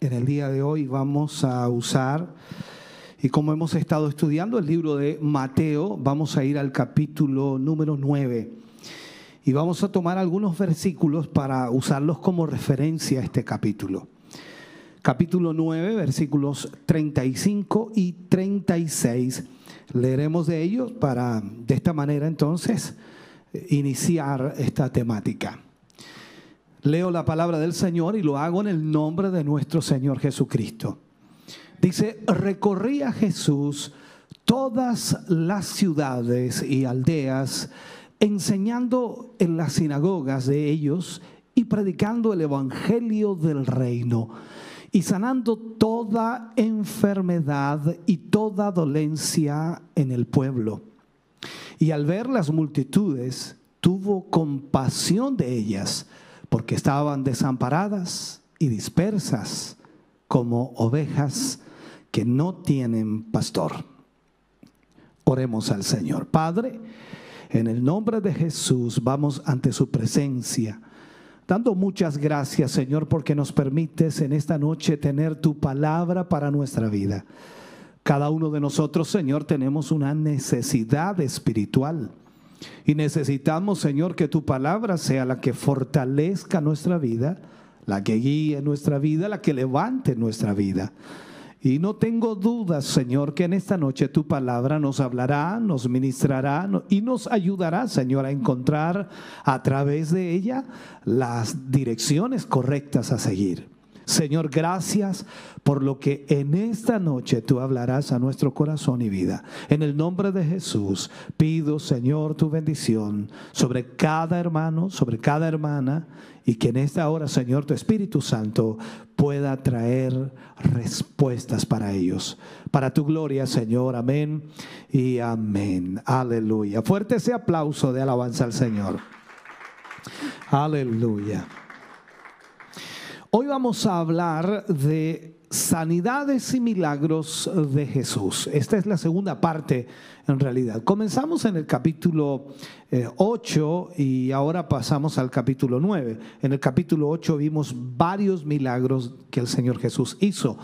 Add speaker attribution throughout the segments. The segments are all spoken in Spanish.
Speaker 1: En el día de hoy vamos a usar, y como hemos estado estudiando el libro de Mateo, vamos a ir al capítulo número 9. Y vamos a tomar algunos versículos para usarlos como referencia a este capítulo. Capítulo 9, versículos 35 y 36. Leeremos de ellos para, de esta manera entonces, iniciar esta temática. Leo la palabra del Señor y lo hago en el nombre de nuestro Señor Jesucristo. Dice, recorría Jesús todas las ciudades y aldeas, enseñando en las sinagogas de ellos y predicando el Evangelio del reino y sanando toda enfermedad y toda dolencia en el pueblo. Y al ver las multitudes, tuvo compasión de ellas porque estaban desamparadas y dispersas como ovejas que no tienen pastor. Oremos al Señor. Padre, en el nombre de Jesús vamos ante su presencia, dando muchas gracias, Señor, porque nos permites en esta noche tener tu palabra para nuestra vida. Cada uno de nosotros, Señor, tenemos una necesidad espiritual. Y necesitamos, Señor, que tu palabra sea la que fortalezca nuestra vida, la que guíe nuestra vida, la que levante nuestra vida. Y no tengo dudas, Señor, que en esta noche tu palabra nos hablará, nos ministrará y nos ayudará, Señor, a encontrar a través de ella las direcciones correctas a seguir. Señor, gracias por lo que en esta noche tú hablarás a nuestro corazón y vida. En el nombre de Jesús pido, Señor, tu bendición sobre cada hermano, sobre cada hermana, y que en esta hora, Señor, tu Espíritu Santo pueda traer respuestas para ellos. Para tu gloria, Señor. Amén y amén. Aleluya. Fuerte ese aplauso de alabanza al Señor. Aleluya. Hoy vamos a hablar de sanidades y milagros de Jesús. Esta es la segunda parte en realidad. Comenzamos en el capítulo 8 eh, y ahora pasamos al capítulo 9. En el capítulo 8 vimos varios milagros que el Señor Jesús hizo.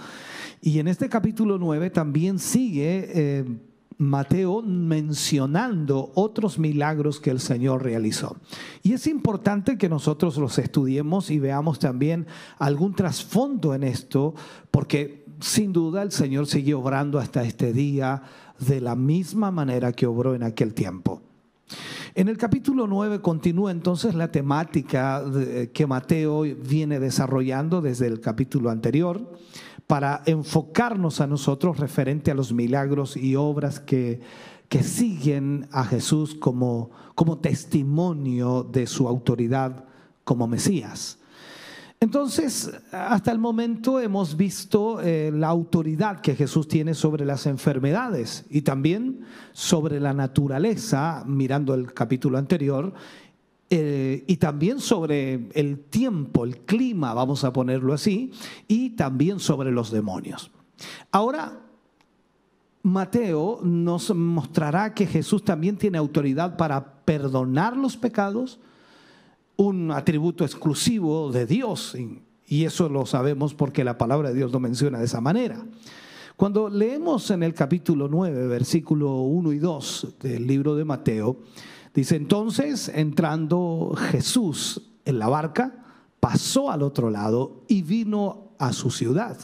Speaker 1: Y en este capítulo 9 también sigue... Eh, Mateo mencionando otros milagros que el Señor realizó. Y es importante que nosotros los estudiemos y veamos también algún trasfondo en esto, porque sin duda el Señor sigue obrando hasta este día de la misma manera que obró en aquel tiempo. En el capítulo 9 continúa entonces la temática que Mateo viene desarrollando desde el capítulo anterior para enfocarnos a nosotros referente a los milagros y obras que, que siguen a Jesús como, como testimonio de su autoridad como Mesías. Entonces, hasta el momento hemos visto eh, la autoridad que Jesús tiene sobre las enfermedades y también sobre la naturaleza, mirando el capítulo anterior, eh, y también sobre el tiempo, el clima, vamos a ponerlo así, y también sobre los demonios. Ahora, Mateo nos mostrará que Jesús también tiene autoridad para perdonar los pecados, un atributo exclusivo de Dios, y eso lo sabemos porque la palabra de Dios lo menciona de esa manera. Cuando leemos en el capítulo 9, versículo 1 y 2 del libro de Mateo, dice entonces, entrando Jesús en la barca, pasó al otro lado y vino a su ciudad.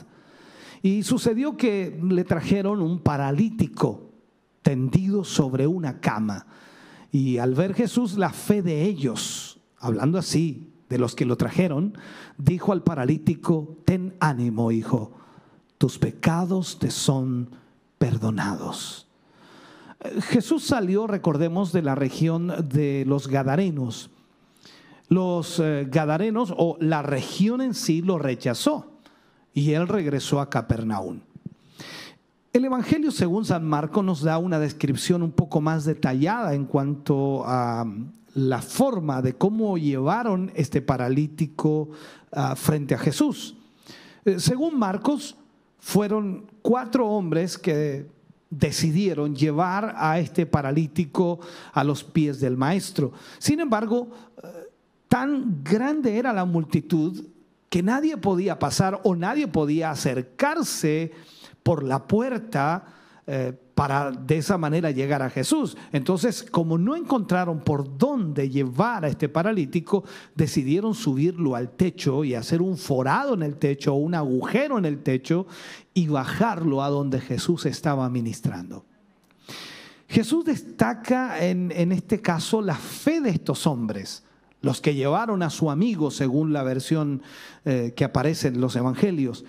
Speaker 1: Y sucedió que le trajeron un paralítico tendido sobre una cama. Y al ver Jesús la fe de ellos, hablando así de los que lo trajeron, dijo al paralítico, ten ánimo, hijo, tus pecados te son perdonados. Jesús salió, recordemos, de la región de los Gadarenos. Los eh, Gadarenos o la región en sí lo rechazó. y él regresó a Capernaum. El Evangelio según San Marcos nos da una descripción un poco más detallada en cuanto a la forma de cómo llevaron este paralítico ah, frente a Jesús. Eh, según Marcos, fueron cuatro hombres que decidieron llevar a este paralítico a los pies del maestro. Sin embargo, eh, tan grande era la multitud que nadie podía pasar o nadie podía acercarse por la puerta eh, para de esa manera llegar a Jesús. Entonces, como no encontraron por dónde llevar a este paralítico, decidieron subirlo al techo y hacer un forado en el techo, un agujero en el techo y bajarlo a donde Jesús estaba ministrando. Jesús destaca en, este caso la fe de estos hombres, los que llevaron a su amigo, según la versión eh, que aparece en los evangelios.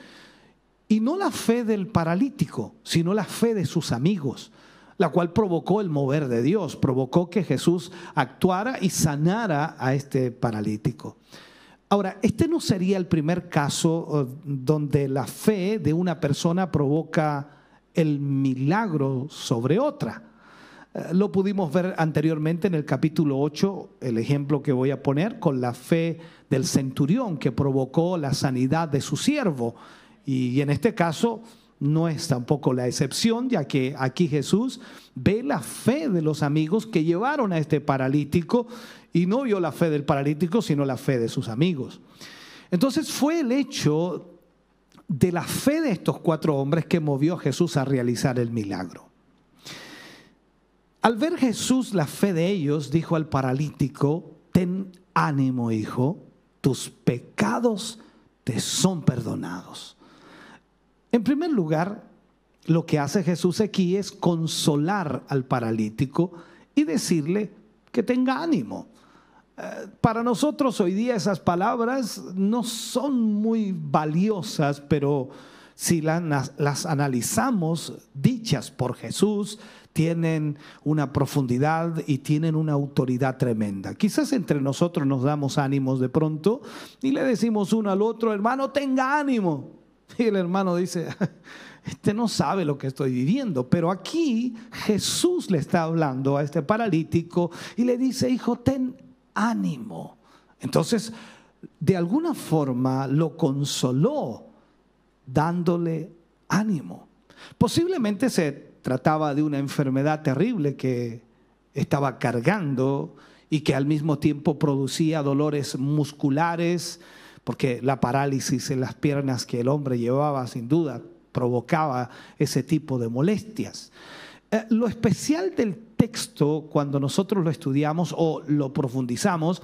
Speaker 1: Y no la fe del paralítico, sino la fe de sus amigos, la cual provocó el mover de Dios, provocó que Jesús actuara y sanara a este paralítico. Ahora, este no sería el primer caso eh, donde la fe de una persona provoca el milagro sobre otra. Eh, lo pudimos ver anteriormente en el capítulo 8, el ejemplo que voy a poner, con la fe del centurión que provocó la sanidad de su siervo. Y en este caso no es tampoco la excepción, ya que aquí Jesús ve la fe de los amigos que llevaron a este paralítico y no vio la fe del paralítico, sino la fe de sus amigos. Entonces fue el hecho de la fe de estos cuatro hombres que movió a Jesús a realizar el milagro. Al ver Jesús la fe de ellos, dijo al paralítico, ten ánimo, hijo, tus pecados te son perdonados. En primer lugar, lo que hace Jesús aquí es consolar al paralítico y decirle que tenga ánimo. Eh, para nosotros hoy día esas palabras no son muy valiosas, pero si las, las analizamos, dichas por Jesús, tienen una profundidad y tienen una autoridad tremenda. Quizás entre nosotros nos damos ánimos de pronto y le decimos uno al otro, hermano, tenga ánimo. Y el hermano dice, este no sabe lo que estoy viviendo. Pero aquí Jesús le está hablando a este paralítico y le dice, hijo, ten ánimo. Entonces, de alguna forma lo consoló dándole ánimo. Posiblemente se trataba de una enfermedad terrible que estaba cargando y que al mismo tiempo producía dolores musculares, porque la parálisis en las piernas que el hombre llevaba sin duda provocaba ese tipo de molestias. Eh, lo especial del texto, cuando nosotros lo estudiamos o lo profundizamos,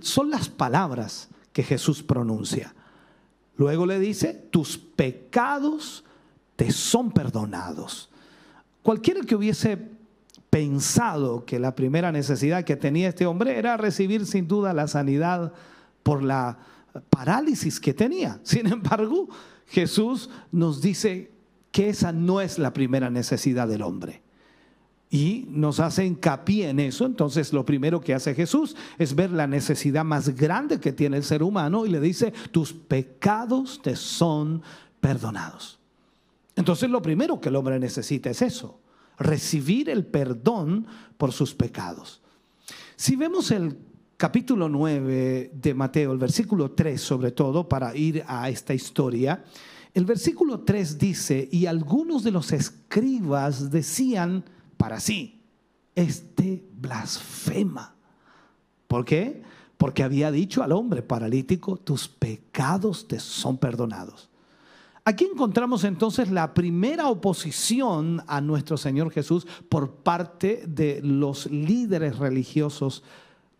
Speaker 1: son las palabras que Jesús pronuncia. Luego le dice, tus pecados te son perdonados. Cualquiera que hubiese pensado que la primera necesidad que tenía este hombre era recibir sin duda la sanidad por la parálisis que tenía. Sin embargo, Jesús nos dice que esa no es la primera necesidad del hombre. Y nos hace hincapié en eso. Entonces lo primero que hace Jesús es ver la necesidad más grande que tiene el ser humano y le dice, tus pecados te son perdonados. Entonces lo primero que el hombre necesita es eso, recibir el perdón por sus pecados. Si vemos el capítulo 9 de Mateo, el versículo 3 sobre todo, para ir a esta historia, el versículo 3 dice, y algunos de los escribas decían para sí, este blasfema. ¿Por qué? Porque había dicho al hombre paralítico, tus pecados te son perdonados. Aquí encontramos entonces la primera oposición a nuestro Señor Jesús por parte de los líderes religiosos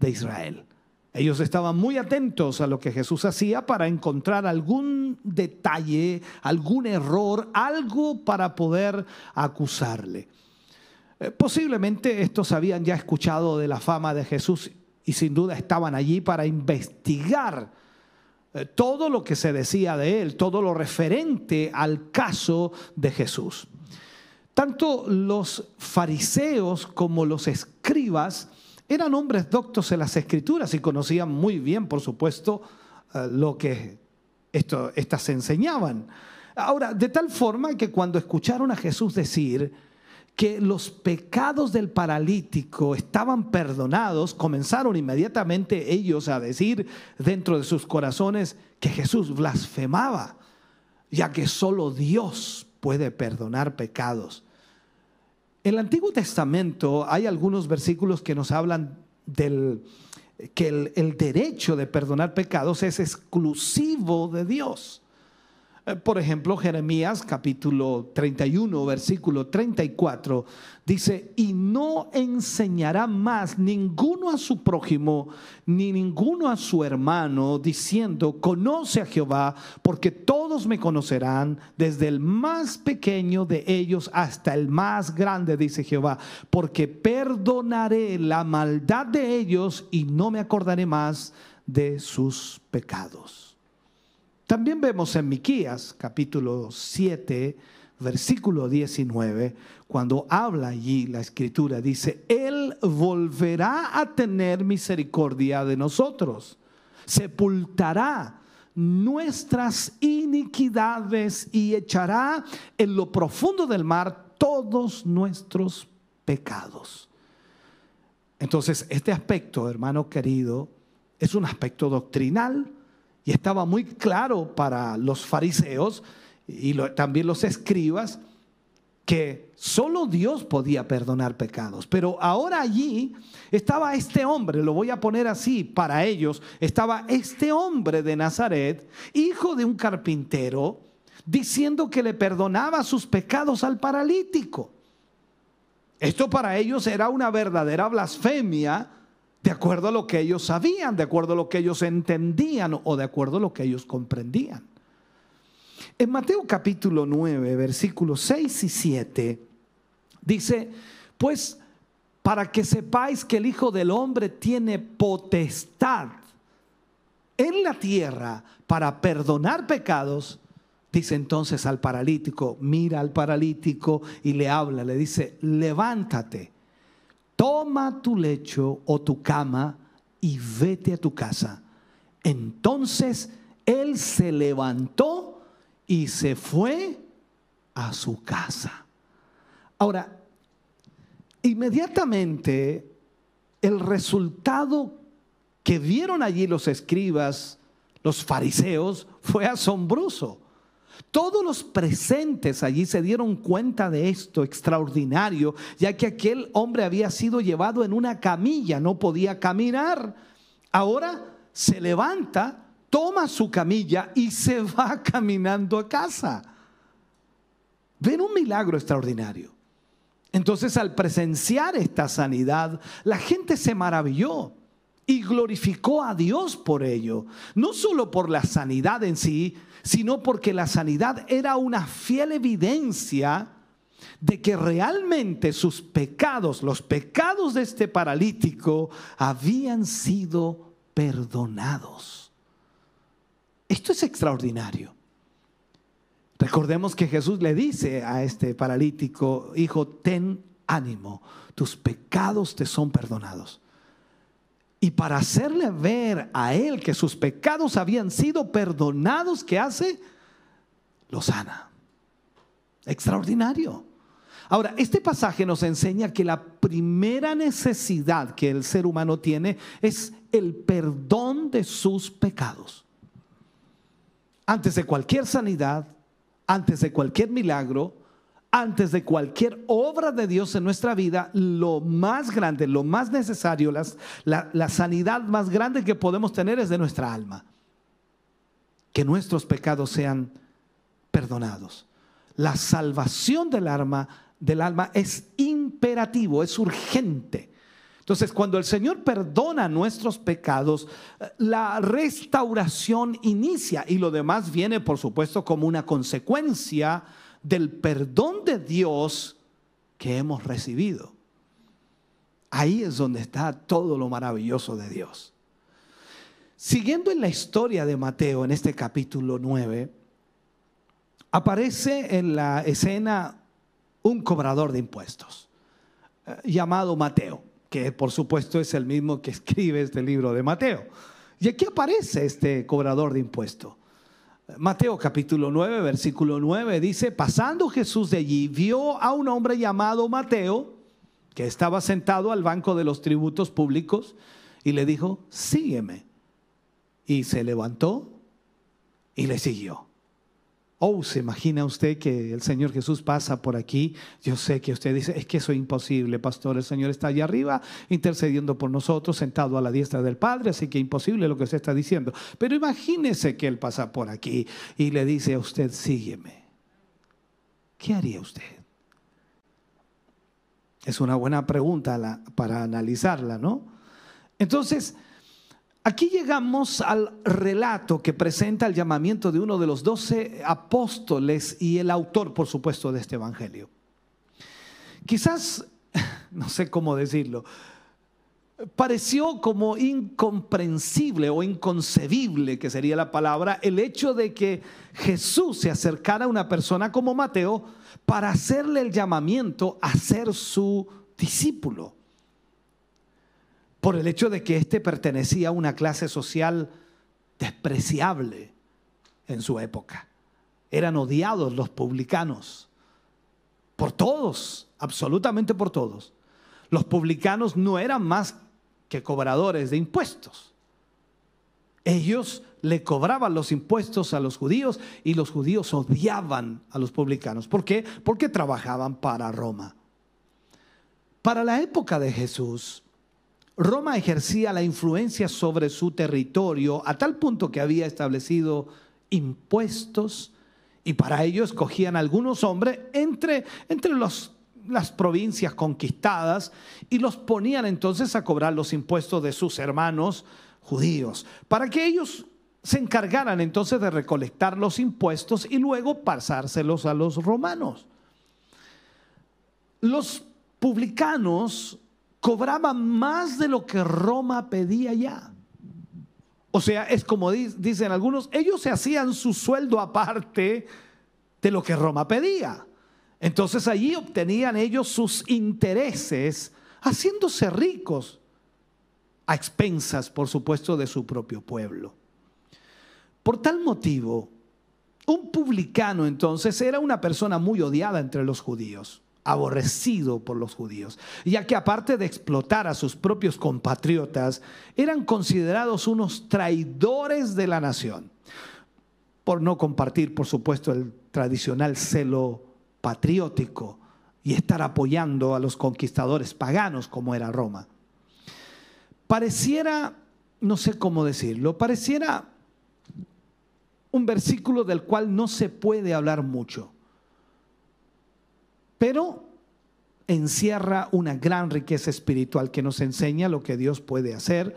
Speaker 1: de Israel. Ellos estaban muy atentos a lo que Jesús hacía para encontrar algún detalle, algún error, algo para poder acusarle. Eh, posiblemente estos habían ya escuchado de la fama de Jesús y sin duda estaban allí para investigar eh, todo lo que se decía de él, todo lo referente al caso de Jesús. Tanto los fariseos como los escribas eran hombres doctos en las escrituras y conocían muy bien, por supuesto, eh, lo que esto, estas se enseñaban. Ahora, de tal forma que cuando escucharon a Jesús decir que los pecados del paralítico estaban perdonados, comenzaron inmediatamente ellos a decir dentro de sus corazones que Jesús blasfemaba, ya que solo Dios puede perdonar pecados. El Antiguo Testamento hay algunos versículos que nos hablan del que el, el derecho de perdonar pecados es exclusivo de Dios. Eh, por ejemplo, Jeremías capítulo 31, versículo 34, dice, y no enseñará más ninguno a su prójimo, ni ninguno a su hermano, diciendo, conoce a Jehová, porque todos me conocerán, desde el más pequeño de ellos hasta el más grande, dice Jehová, porque perdonaré la maldad de ellos y no me acordaré más de sus pecados. También vemos en Miquías capítulo 7, versículo 19, cuando habla allí la escritura, dice, Él volverá a tener misericordia de nosotros, sepultará nuestras iniquidades y echará en lo profundo del mar todos nuestros pecados. Entonces, este aspecto, hermano querido, es un aspecto doctrinal, y estaba muy claro para los fariseos y también los escribas que solo Dios podía perdonar pecados. Pero ahora allí estaba este hombre, lo voy a poner así para ellos, estaba este hombre de Nazaret, hijo de un carpintero, diciendo que le perdonaba sus pecados al paralítico. Esto para ellos era una verdadera blasfemia de acuerdo a lo que ellos sabían, de acuerdo a lo que ellos entendían o de acuerdo a lo que ellos comprendían. En Mateo capítulo 9, versículos 6 y 7, dice, pues para que sepáis que el Hijo del Hombre tiene potestad en la tierra para perdonar pecados, dice entonces al paralítico, mira al paralítico y le habla, le dice, levántate toma tu lecho o tu cama y vete a tu casa. Entonces él se levantó y se fue a su casa. Ahora, inmediatamente el resultado que vieron allí los escribas, los fariseos, fue asombroso. Todos los presentes allí se dieron cuenta de esto extraordinario, ya que aquel hombre había sido llevado en una camilla, no podía caminar. Ahora se levanta, toma su camilla y se va caminando a casa. Ven un milagro extraordinario. Entonces al presenciar esta sanidad, la gente se maravilló y glorificó a Dios por ello. No solo por la sanidad en sí, sino porque la sanidad era una fiel evidencia de que realmente sus pecados, los pecados de este paralítico, habían sido perdonados. Esto es extraordinario. Recordemos que Jesús le dice a este paralítico, hijo, ten ánimo, tus pecados te son perdonados. Y para hacerle ver a él que sus pecados habían sido perdonados, ¿qué hace? Lo sana. Extraordinario. Ahora, este pasaje nos enseña que la primera necesidad que el ser humano tiene es el perdón de sus pecados. Antes de cualquier sanidad, antes de cualquier milagro, antes de cualquier obra de Dios en nuestra vida, lo más grande, lo más necesario, la, la sanidad más grande que podemos tener es de nuestra alma. Que nuestros pecados sean perdonados. La salvación del alma, del alma es imperativo, es urgente. Entonces, cuando el Señor perdona nuestros pecados, la restauración inicia y lo demás viene, por supuesto, como una consecuencia del perdón de Dios que hemos recibido. Ahí es donde está todo lo maravilloso de Dios. Siguiendo en la historia de Mateo, en este capítulo 9, aparece en la escena un cobrador de impuestos, eh, llamado Mateo, que por supuesto es el mismo que escribe este libro de Mateo. Y aquí aparece este cobrador de impuestos. Mateo capítulo 9, versículo 9 dice, pasando Jesús de allí, vio a un hombre llamado Mateo, que estaba sentado al banco de los tributos públicos, y le dijo, sígueme. Y se levantó y le siguió. Oh, se imagina usted que el Señor Jesús pasa por aquí. Yo sé que usted dice, es que eso es imposible, pastor. El Señor está allá arriba intercediendo por nosotros, sentado a la diestra del Padre, así que imposible lo que usted está diciendo. Pero imagínese que Él pasa por aquí y le dice a usted, sígueme. ¿Qué haría usted? Es una buena pregunta para analizarla, ¿no? Entonces, Aquí llegamos al relato que presenta el llamamiento de uno de los doce apóstoles y el autor, por supuesto, de este Evangelio. Quizás, no sé cómo decirlo, pareció como incomprensible o inconcebible, que sería la palabra, el hecho de que Jesús se acercara a una persona como Mateo para hacerle el llamamiento a ser su discípulo por el hecho de que éste pertenecía a una clase social despreciable en su época. Eran odiados los publicanos por todos, absolutamente por todos. Los publicanos no eran más que cobradores de impuestos. Ellos le cobraban los impuestos a los judíos y los judíos odiaban a los publicanos. ¿Por qué? Porque trabajaban para Roma. Para la época de Jesús, Roma ejercía la influencia sobre su territorio a tal punto que había establecido impuestos y para ello escogían algunos hombres entre, entre las provincias conquistadas y los ponían entonces a cobrar los impuestos de sus hermanos judíos, para que ellos se encargaran entonces de recolectar los impuestos y luego pasárselos a los romanos. Los publicanos cobraban más de lo que Roma pedía ya. O sea, es como dicen algunos, ellos se hacían su sueldo aparte de lo que Roma pedía. Entonces allí obtenían ellos sus intereses haciéndose ricos a expensas, por supuesto, de su propio pueblo. Por tal motivo, un publicano entonces era una persona muy odiada entre los judíos aborrecido por los judíos, ya que aparte de explotar a sus propios compatriotas, eran considerados unos traidores de la nación, por no compartir, por supuesto, el tradicional celo patriótico y estar apoyando a los conquistadores paganos como era Roma. Pareciera, no sé cómo decirlo, pareciera un versículo del cual no se puede hablar mucho pero encierra una gran riqueza espiritual que nos enseña lo que Dios puede hacer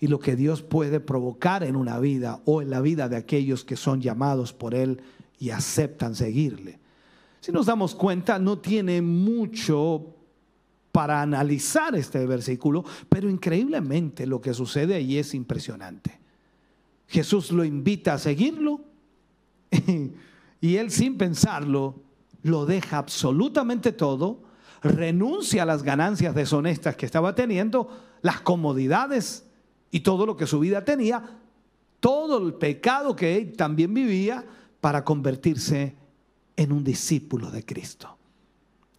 Speaker 1: y lo que Dios puede provocar en una vida o en la vida de aquellos que son llamados por Él y aceptan seguirle. Si nos damos cuenta, no tiene mucho para analizar este versículo, pero increíblemente lo que sucede allí es impresionante. Jesús lo invita a seguirlo y él sin pensarlo lo deja absolutamente todo, renuncia a las ganancias deshonestas que estaba teniendo, las comodidades y todo lo que su vida tenía, todo el pecado que él también vivía para convertirse en un discípulo de Cristo.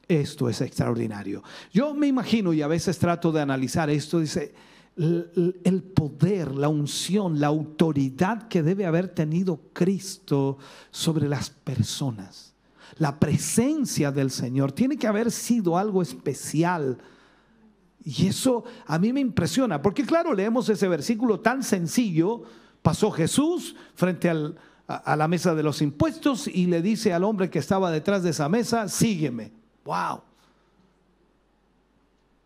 Speaker 1: Esto es extraordinario. Yo me imagino y a veces trato de analizar esto, dice, el poder, la unción, la autoridad que debe haber tenido Cristo sobre las personas la presencia del Señor. Tiene que haber sido algo especial. Y eso a mí me impresiona, porque claro, leemos ese versículo tan sencillo. Pasó Jesús frente a, la mesa de los impuestos y le dice al hombre que estaba detrás de esa mesa, sígueme. ¡Wow!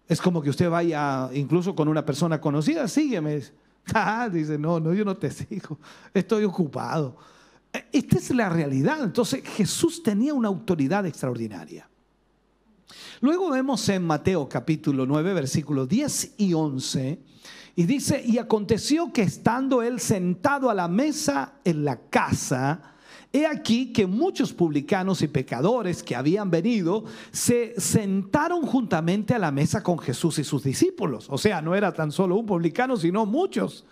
Speaker 1: Es como que usted vaya incluso con una persona conocida, sígueme. Ah, dice, no, no, yo no te sigo, estoy ocupado. Esta es la realidad. Entonces Jesús tenía una autoridad extraordinaria. Luego vemos en Mateo capítulo 9, versículos 10 y 11, y dice, y aconteció que estando él sentado a la mesa en la casa, he aquí que muchos publicanos y pecadores que habían venido se sentaron juntamente a la mesa con Jesús y sus discípulos. O sea, no era tan solo un publicano, sino muchos.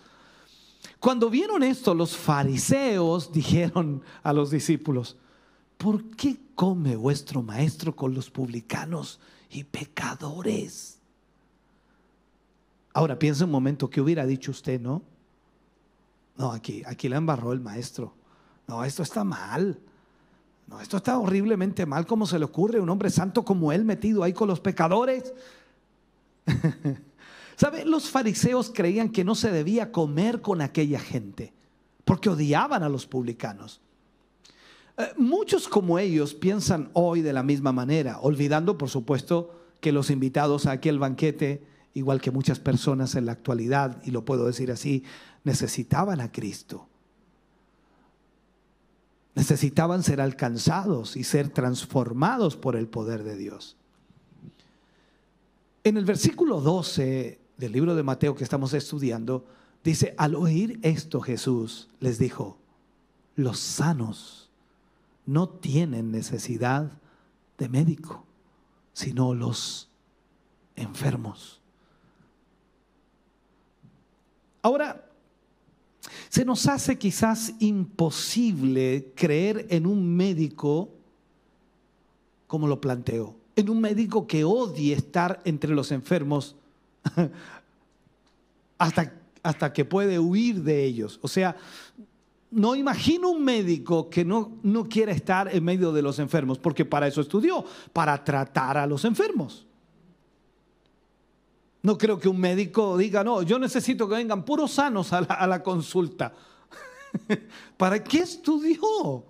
Speaker 1: Cuando vieron esto, los fariseos dijeron a los discípulos, ¿por qué come vuestro maestro con los publicanos y pecadores? Ahora piensa un momento, ¿qué hubiera dicho usted, no? No, aquí, aquí la embarró el maestro. No, esto está mal. No, esto está horriblemente mal. ¿Cómo se le ocurre un hombre santo como él metido ahí con los pecadores? ¿Sabe? Los fariseos creían que no se debía comer con aquella gente porque odiaban a los publicanos. Eh, muchos como ellos piensan hoy de la misma manera, olvidando por supuesto que los invitados a aquel banquete, igual que muchas personas en la actualidad, y lo puedo decir así, necesitaban a Cristo. Necesitaban ser alcanzados y ser transformados por el poder de Dios. En el versículo 12 del libro de Mateo que estamos estudiando, dice, al oír esto Jesús les dijo, los sanos no tienen necesidad de médico, sino los enfermos. Ahora, se nos hace quizás imposible creer en un médico como lo planteo, en un médico que odie estar entre los enfermos hasta, hasta que puede huir de ellos. O sea, no imagino un médico que no, no quiera estar en medio de los enfermos, porque para eso estudió, para tratar a los enfermos. No creo que un médico diga, no, yo necesito que vengan puros sanos a la, consulta. ¿Para qué estudió?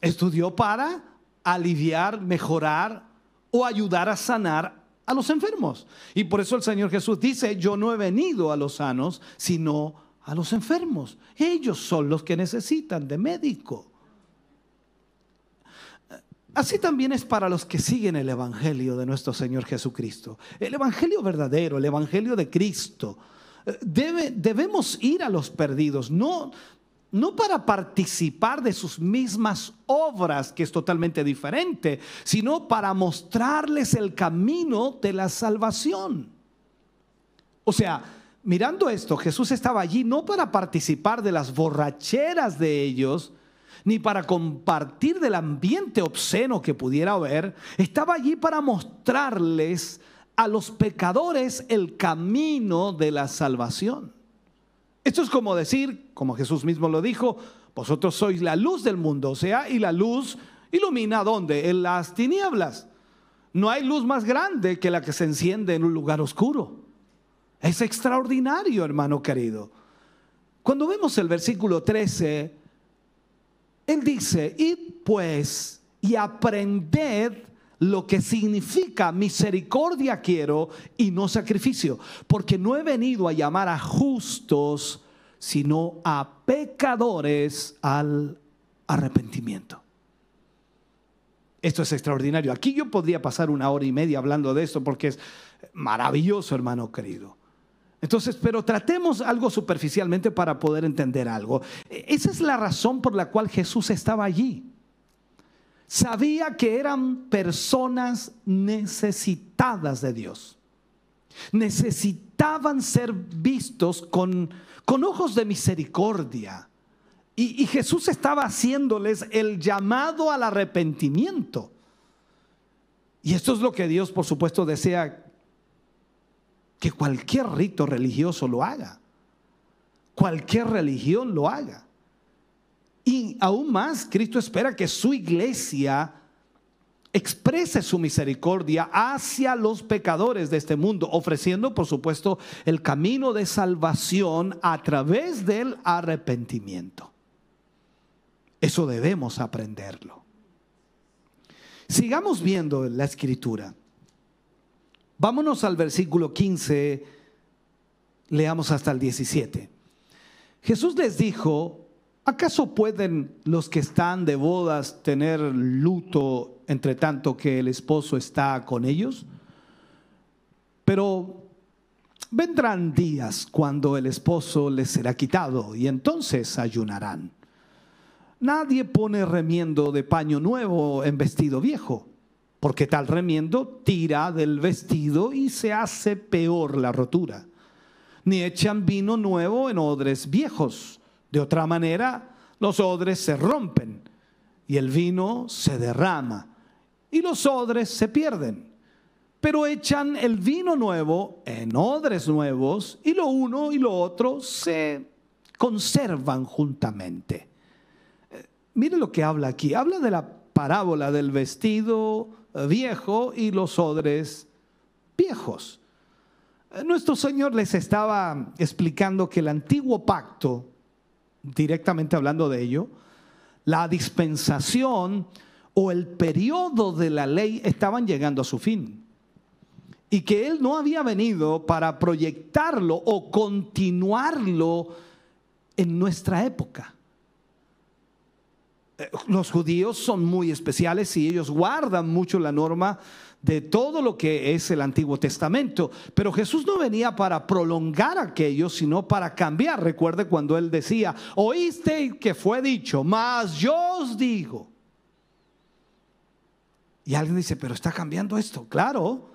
Speaker 1: Estudió para aliviar, mejorar o ayudar a sanar a los enfermos. Y por eso el Señor Jesús dice, yo no he venido a los sanos, sino a los enfermos. Ellos son los que necesitan de médico. Así también es para los que siguen el Evangelio de nuestro Señor Jesucristo. El Evangelio verdadero, el Evangelio de Cristo. Debe, debemos ir a los perdidos, no, no para participar de sus mismas obras, que es totalmente diferente, sino para mostrarles el camino de la salvación. O sea, mirando esto, Jesús estaba allí no para participar de las borracheras de ellos, ni para compartir del ambiente obsceno que pudiera haber, estaba allí para mostrarles a los pecadores el camino de la salvación. Esto es como decir, como Jesús mismo lo dijo, vosotros sois la luz del mundo, o sea, y la luz ilumina dónde? En las tinieblas. No hay luz más grande que la que se enciende en un lugar oscuro. Es extraordinario, hermano querido. Cuando vemos el versículo 13, él dice, id pues y aprended lo que significa misericordia quiero y no sacrificio, porque no he venido a llamar a justos, sino a pecadores al arrepentimiento. Esto es extraordinario. Aquí yo podría pasar una hora y media hablando de esto porque es maravilloso, hermano querido. Entonces, pero tratemos algo superficialmente para poder entender algo. Esa es la razón por la cual Jesús estaba allí sabía que eran personas necesitadas de Dios. Necesitaban ser vistos con, con ojos de misericordia. Y, y Jesús estaba haciéndoles el llamado al arrepentimiento. Y esto es lo que Dios, por supuesto, desea que cualquier rito religioso lo haga. Cualquier religión lo haga. Y aún más, Cristo espera que su iglesia exprese su misericordia hacia los pecadores de este mundo, ofreciendo, por supuesto, el camino de salvación a través del arrepentimiento. Eso debemos aprenderlo. Sigamos viendo la escritura. Vámonos al versículo 15, leamos hasta el 17. Jesús les dijo, ¿Acaso pueden los que están de bodas tener luto entre tanto que el esposo está con ellos? Pero vendrán días cuando el esposo les será quitado y entonces ayunarán. Nadie pone remiendo de paño nuevo en vestido viejo, porque tal remiendo tira del vestido y se hace peor la rotura. Ni echan vino nuevo en odres viejos De otra manera, los odres se rompen y el vino se derrama y los odres se pierden. Pero echan el vino nuevo en odres nuevos y lo uno y lo otro se conservan juntamente. Eh, mire lo que habla aquí. Habla de la parábola del vestido viejo y los odres viejos. Eh, nuestro Señor les estaba explicando que el antiguo pacto, directamente hablando de ello, la dispensación o el periodo de la ley estaban llegando a su fin. Y que Él no había venido para proyectarlo o continuarlo en nuestra época. Eh, los judíos son muy especiales y ellos guardan mucho la norma de todo lo que es el Antiguo Testamento. Pero Jesús no venía para prolongar aquello, sino para cambiar. Recuerde cuando él decía, oíste que fue dicho, mas yo os digo. Y alguien dice, pero está cambiando esto. Claro,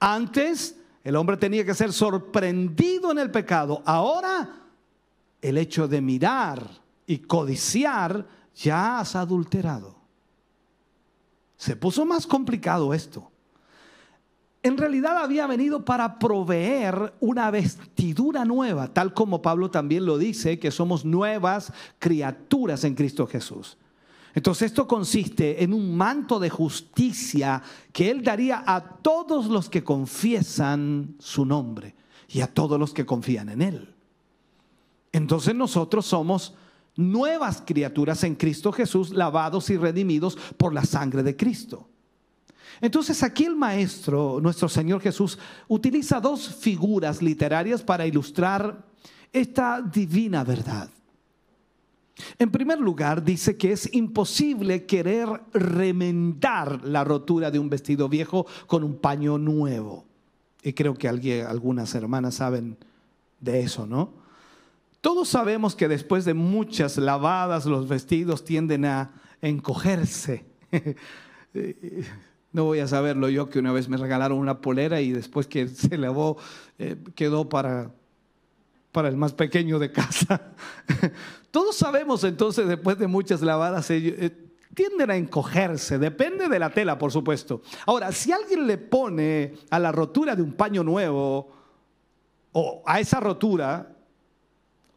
Speaker 1: antes el hombre tenía que ser sorprendido en el pecado. Ahora el hecho de mirar y codiciar ya has adulterado. Se puso más complicado esto. En realidad había venido para proveer una vestidura nueva, tal como Pablo también lo dice, que somos nuevas criaturas en Cristo Jesús. Entonces esto consiste en un manto de justicia que Él daría a todos los que confiesan su nombre y a todos los que confían en Él. Entonces nosotros somos nuevas criaturas en Cristo Jesús, lavados y redimidos por la sangre de Cristo. Entonces aquí el maestro, nuestro Señor Jesús, utiliza dos figuras literarias para ilustrar esta divina verdad. En primer lugar, dice que es imposible querer remendar la rotura de un vestido viejo con un paño nuevo. Y creo que algunas hermanas saben de eso, ¿no? Todos sabemos que después de muchas lavadas los vestidos tienden a encogerse. No voy a saberlo yo que una vez me regalaron una polera y después que se lavó eh, quedó para, para el más pequeño de casa. Todos sabemos entonces después de muchas lavadas eh, tienden a encogerse, depende de la tela por supuesto. Ahora, si alguien le pone a la rotura de un paño nuevo o a esa rotura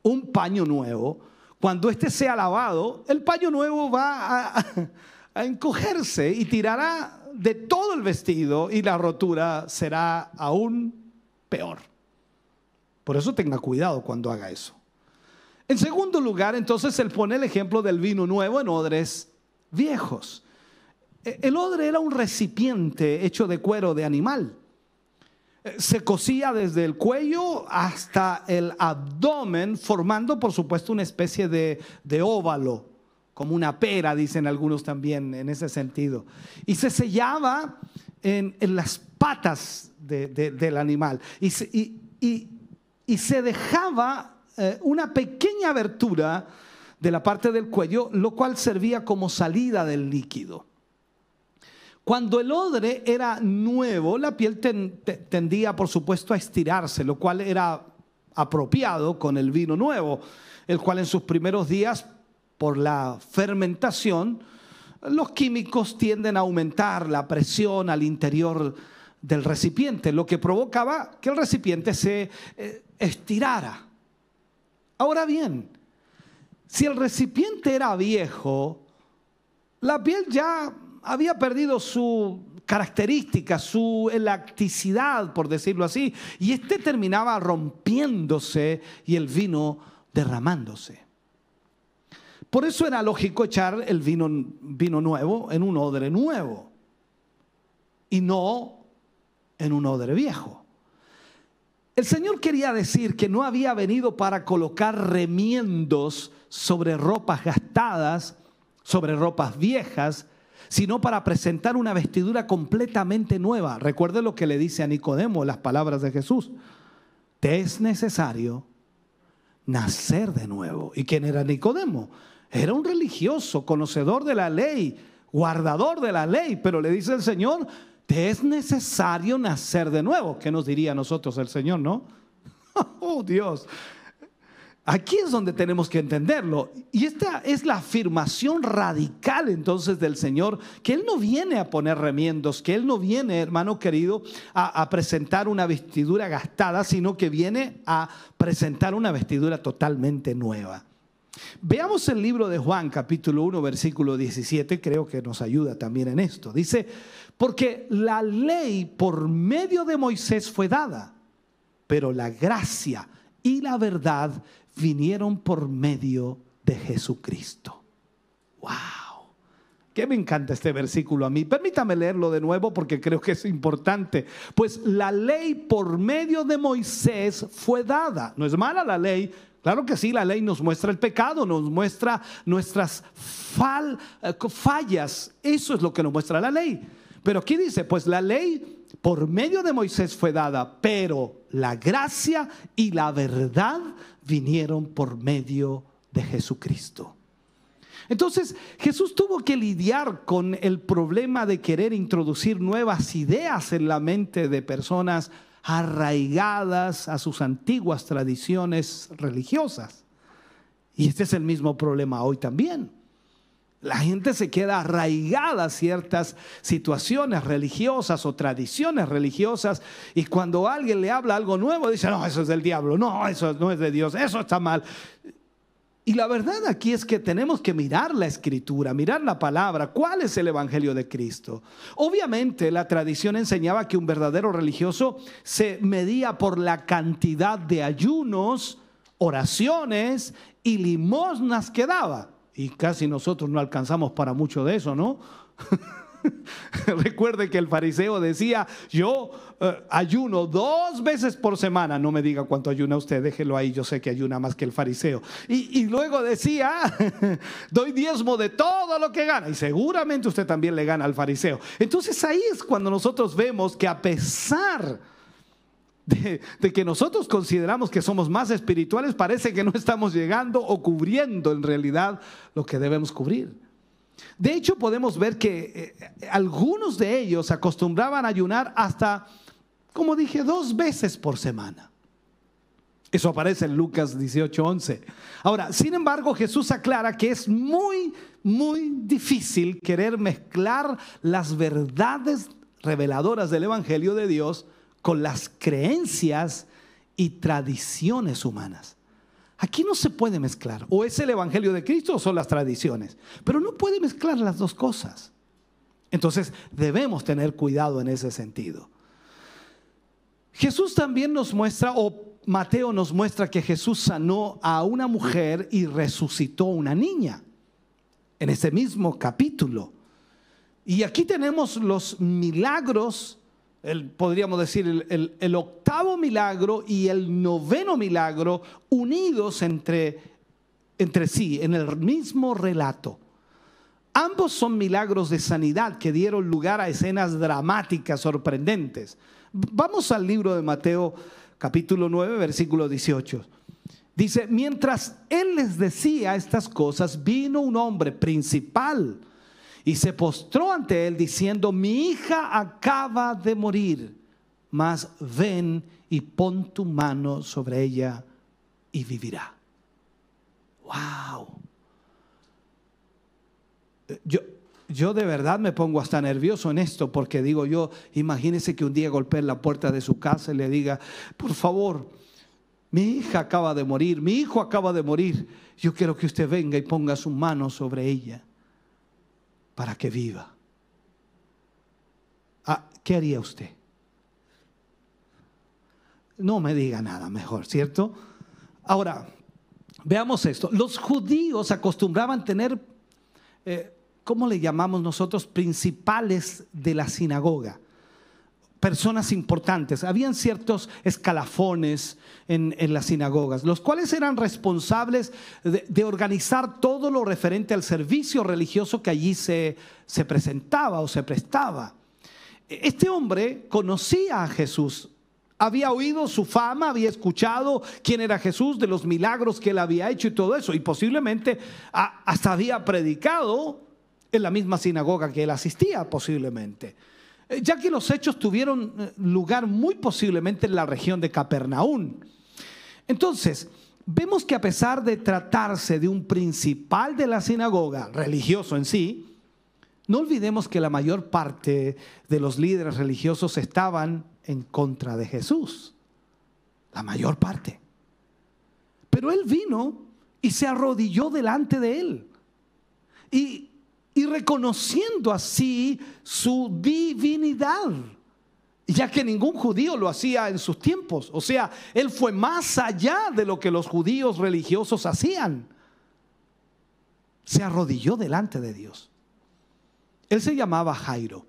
Speaker 1: un paño nuevo, cuando éste sea lavado, el paño nuevo va a, encogerse y tirará de todo el vestido y la rotura será aún peor. Por eso tenga cuidado cuando haga eso. En segundo lugar, entonces él pone el ejemplo del vino nuevo en odres viejos. E, el odre era un recipiente hecho de cuero de animal se cosía desde el cuello hasta el abdomen, formando por supuesto una especie de, óvalo, como una pera, dicen algunos también en ese sentido. Y se sellaba en, las patas del animal y se, y, se dejaba eh, una pequeña abertura de la parte del cuello, lo cual servía como salida del líquido. Cuando el odre era nuevo, la piel tendía, por supuesto, a estirarse, lo cual era apropiado con el vino nuevo, el cual en sus primeros días, por la fermentación, los químicos tienden a aumentar la presión al interior del recipiente, lo que provocaba que el recipiente se eh, estirara. Ahora bien, si el recipiente era viejo, la piel ya había perdido su característica, su elacticidad, por decirlo así, y este terminaba rompiéndose y el vino derramándose. Por eso era lógico echar el vino, vino nuevo en un odre nuevo y no en un odre viejo. El Señor quería decir que no había venido para colocar remiendos sobre ropas gastadas, sobre ropas viejas, sino para presentar una vestidura completamente nueva. Recuerde lo que le dice a Nicodemo las palabras de Jesús. Te es necesario nacer de nuevo. ¿Y quién era Nicodemo? Era un religioso, conocedor de la ley, guardador de la ley, pero le dice el Señor, te es necesario nacer de nuevo. ¿Qué nos diría a nosotros el Señor, no? Oh Dios, Aquí es donde tenemos que entenderlo. Y esta es la afirmación radical entonces del Señor, que Él no viene a poner remiendos, que Él no viene, hermano querido, a, a, presentar una vestidura gastada, sino que viene a presentar una vestidura totalmente nueva. Veamos el libro de Juan, capítulo 1, versículo 17, creo que nos ayuda también en esto. Dice, porque la ley por medio de Moisés fue dada, pero la gracia y la verdad vinieron por medio de Jesucristo. ¡Wow! Que me encanta este versículo a mí. Permítame leerlo de nuevo porque creo que es importante. Pues la ley por medio de Moisés fue dada. No es mala la ley. Claro que sí, la ley nos muestra el pecado, nos muestra nuestras eh, fallas. Eso es lo que nos muestra la ley. Pero aquí dice, pues la ley por medio de Moisés fue dada, pero la gracia y la verdad vinieron por medio de Jesucristo. Entonces Jesús tuvo que lidiar con el problema de querer introducir nuevas ideas en la mente de personas arraigadas a sus antiguas tradiciones religiosas. Y este es el mismo problema hoy también. La gente se queda arraigada a ciertas situaciones religiosas o tradiciones religiosas y cuando alguien le habla algo nuevo dice, no, eso es del diablo, no, eso no es de Dios, eso está mal. Y la verdad aquí es que tenemos que mirar la escritura, mirar la palabra, cuál es el Evangelio de Cristo. Obviamente la tradición enseñaba que un verdadero religioso se medía por la cantidad de ayunos, oraciones y limosnas que daba. Y casi nosotros no alcanzamos para mucho de eso, ¿no? Recuerde que el fariseo decía, yo eh, ayuno dos veces por semana. No me diga cuánto ayuna usted, déjelo ahí, yo sé que ayuna más que el fariseo. Y, y luego decía, doy diezmo de todo lo que gana. Y seguramente usted también le gana al fariseo. Entonces ahí es cuando nosotros vemos que a pesar de, que nosotros consideramos que somos más espirituales, parece que no estamos llegando o cubriendo en realidad lo que debemos cubrir. De hecho, podemos ver que eh, algunos de ellos acostumbraban a ayunar hasta, como dije, dos veces por semana. Eso aparece en Lucas 18:11. Ahora, sin embargo, Jesús aclara que es muy, muy difícil querer mezclar las verdades reveladoras del Evangelio de Dios con las creencias y tradiciones humanas. Aquí no se puede mezclar. O es el Evangelio de Cristo o son las tradiciones. Pero no puede mezclar las dos cosas. Entonces debemos tener cuidado en ese sentido. Jesús también nos muestra, o Mateo nos muestra que Jesús sanó a una mujer y resucitó a una niña. En ese mismo capítulo. Y aquí tenemos los milagros el, podríamos decir, el, octavo milagro y el noveno milagro unidos entre, entre sí, en el mismo relato. Ambos son milagros de sanidad que dieron lugar a escenas dramáticas, sorprendentes. Vamos al libro de Mateo capítulo 9, versículo 18. Dice, mientras él les decía estas cosas, vino un hombre principal y se postró ante él diciendo, mi hija acaba de morir, mas ven y pon tu mano sobre ella y vivirá. Wow. Yo, yo de verdad me pongo hasta nervioso en esto porque digo yo, imagínese que un día golpee la puerta de su casa y le diga, por favor, mi hija acaba de morir, mi hijo acaba de morir, yo quiero que usted venga y ponga su mano sobre ella para que viva. Ah, ¿Qué haría usted? No me diga nada mejor, ¿cierto? Ahora, veamos esto. Los judíos acostumbraban tener, eh, ¿cómo le llamamos nosotros? Principales de la sinagoga personas importantes. Habían ciertos escalafones en, las sinagogas, los cuales eran responsables de, organizar todo lo referente al servicio religioso que allí se, se presentaba o se prestaba. Este hombre conocía a Jesús, había oído su fama, había escuchado quién era Jesús, de los milagros que él había hecho y todo eso, y posiblemente hasta había predicado en la misma sinagoga que él asistía, posiblemente. Eh, ya que los hechos tuvieron eh, lugar muy posiblemente en la región de Capernaum. Entonces, vemos que a pesar de tratarse de un principal de la sinagoga, religioso en sí, no olvidemos que la mayor parte de los líderes religiosos estaban en contra de Jesús. La mayor parte. Pero él vino y se arrodilló delante de él. Y, y reconociendo así su divinidad ya que ningún judío lo hacía en sus tiempos. O sea, él fue más allá de lo que los judíos religiosos hacían. Se arrodilló delante de Dios. Él se llamaba Jairo.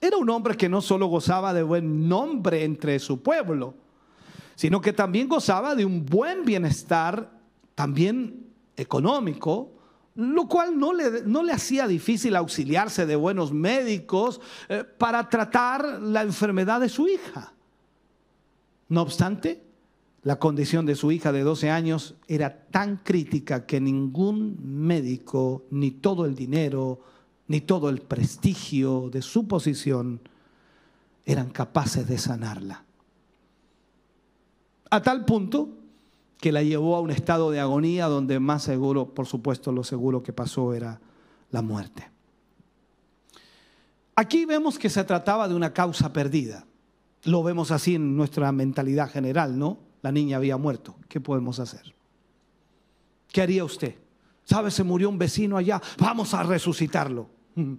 Speaker 1: Era un hombre que no solo gozaba de buen nombre entre su pueblo, sino que también gozaba de un buen bienestar, también económico, lo cual no le, no le, hacía difícil auxiliarse de buenos médicos eh, para tratar la enfermedad de su hija. No obstante, la condición de su hija de 12 años era tan crítica que ningún médico, ni todo el dinero, ni todo el prestigio de su posición eran capaces de sanarla. A tal punto que la llevó a un estado de agonía donde más seguro, por supuesto, lo seguro que pasó era la muerte. Aquí vemos que se trataba de una causa perdida. Lo vemos así en nuestra mentalidad general, ¿no? La niña había muerto. ¿Qué podemos hacer? ¿Qué haría usted? ¿Sabe? Se murió un vecino allá. Vamos a resucitarlo.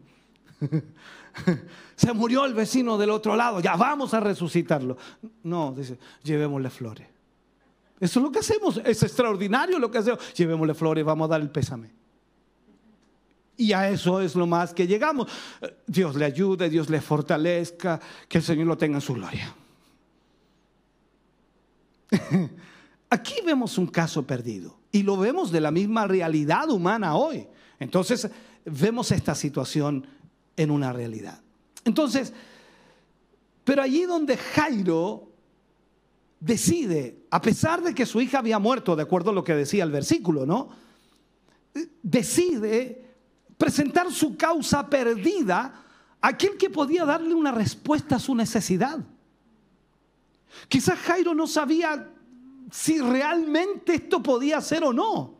Speaker 1: se murió el vecino del otro lado. Ya vamos a resucitarlo. No, dice, llevémosle flores. Eso es lo que hacemos. Es extraordinario lo que hacemos. Llevémosle flores, vamos a dar el pésame. Y a eso es lo más que llegamos. Dios le ayude, Dios le fortalezca, que el Señor lo tenga en su gloria. Aquí vemos un caso perdido y lo vemos de la misma realidad humana hoy. Entonces vemos esta situación en una realidad. Entonces, pero allí donde Jairo decide, a pesar de que su hija había muerto, de acuerdo a lo que decía el versículo, ¿no? Decide presentar su causa perdida a aquel que podía darle una respuesta a su necesidad. Quizás Jairo no sabía si realmente esto podía ser o no.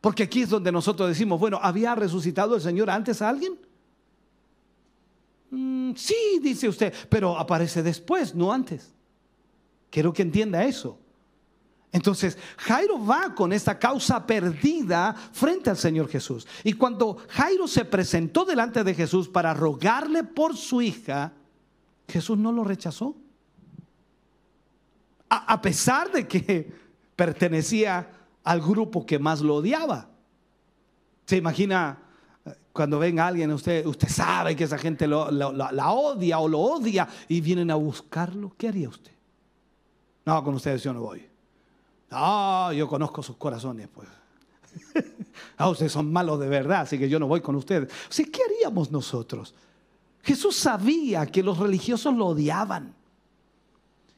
Speaker 1: Porque aquí es donde nosotros decimos, bueno, ¿había resucitado el Señor antes a alguien? Mm, sí, dice usted, pero aparece después, no antes. Quiero que entienda eso. Entonces, Jairo va con esta causa perdida frente al Señor Jesús. Y cuando Jairo se presentó delante de Jesús para rogarle por su hija, Jesús no lo rechazó. A, pesar de que pertenecía al grupo que más lo odiaba. Se imagina eh, cuando venga alguien, usted, usted sabe que esa gente la odia o lo odia y vienen a buscarlo. ¿Qué haría usted? No, con ustedes yo no voy. No, yo conozco sus corazones, pues. Ah, ustedes son malos de verdad, así que yo no voy con ustedes. O sea, ¿qué haríamos nosotros? Jesús sabía que los religiosos lo odiaban.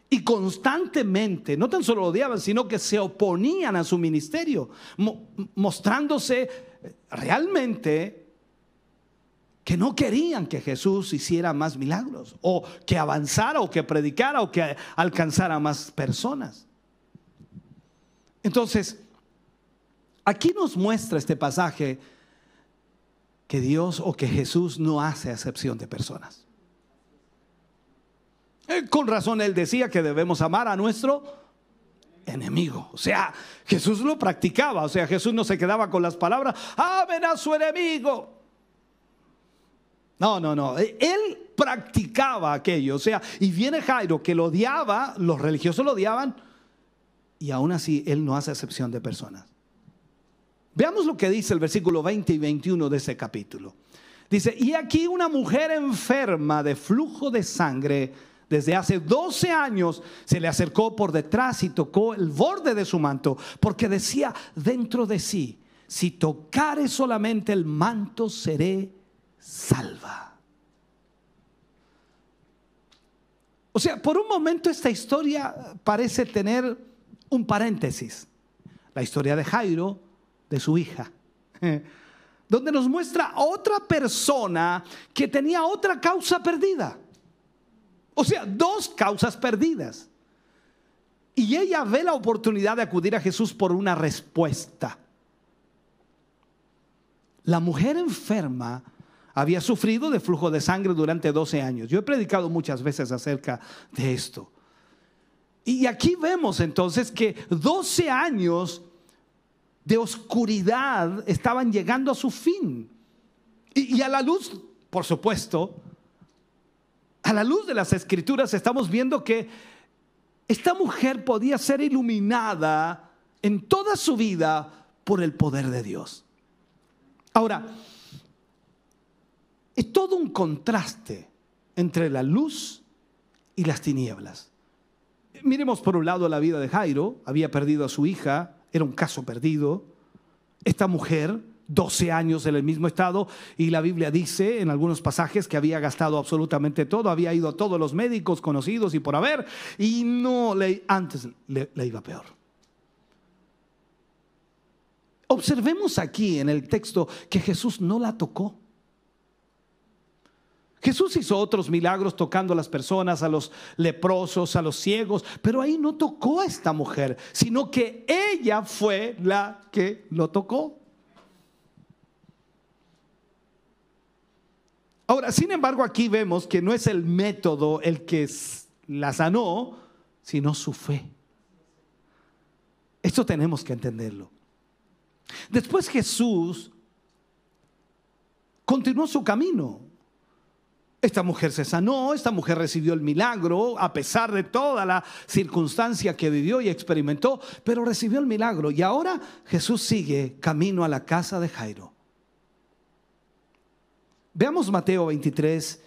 Speaker 1: Y constantemente, no tan solo lo odiaban, sino que se oponían a su ministerio, mostrándose realmente que no querían que Jesús hiciera más milagros, o que avanzara, o que predicara, o que alcanzara más personas. Entonces, aquí nos muestra este pasaje que Dios o que Jesús no hace acepción de personas. Eh, con razón él decía que debemos amar a nuestro enemigo. O sea, Jesús lo practicaba. O sea, Jesús no se quedaba con las palabras, amen a su enemigo. No, no, no. E, él practicaba aquello. O sea, y viene Jairo que lo odiaba, los religiosos lo odiaban, y aún así él no hace excepción de personas. Veamos lo que dice el versículo 20 y 21 de ese capítulo. Dice, y aquí una mujer enferma de flujo de sangre desde hace 12 años se le acercó por detrás y tocó el borde de su manto, porque decía dentro de sí, si tocare solamente el manto seré salva. O sea, por un momento esta historia parece tener un paréntesis. La historia de Jairo, de su hija, donde nos muestra otra persona que tenía otra causa perdida. O sea, dos causas perdidas. Y ella ve la oportunidad de acudir a Jesús por una respuesta. La mujer enferma había sufrido de flujo de sangre durante 12 años. Yo he predicado muchas veces acerca de esto. Y aquí vemos entonces que 12 años de oscuridad estaban llegando a su fin. Y, a la luz, por supuesto, a la luz de las escrituras estamos viendo que esta mujer podía ser iluminada en toda su vida por el poder de Dios. Ahora, es todo un contraste entre la luz y las tinieblas. Miremos por un lado la vida de Jairo, había perdido a su hija, era un caso perdido. Esta mujer, 12 años en el mismo estado, y la Biblia dice en algunos pasajes que había gastado absolutamente todo, había ido a todos los médicos conocidos y por haber, y no le, antes le, le iba peor. Observemos aquí en el texto que Jesús no la tocó. Jesús hizo otros milagros tocando a las personas, a los leprosos, a los ciegos, pero ahí no tocó a esta mujer, sino que ella fue la que lo tocó. Ahora, sin embargo, aquí vemos que no es el método el que la sanó, sino su fe. Esto tenemos que entenderlo. Después Jesús continuó su camino. Esta mujer se sanó, esta mujer recibió el milagro a pesar de toda la circunstancia que vivió y experimentó, pero recibió el milagro. Y ahora Jesús sigue camino a la casa de Jairo. Veamos Mateo 23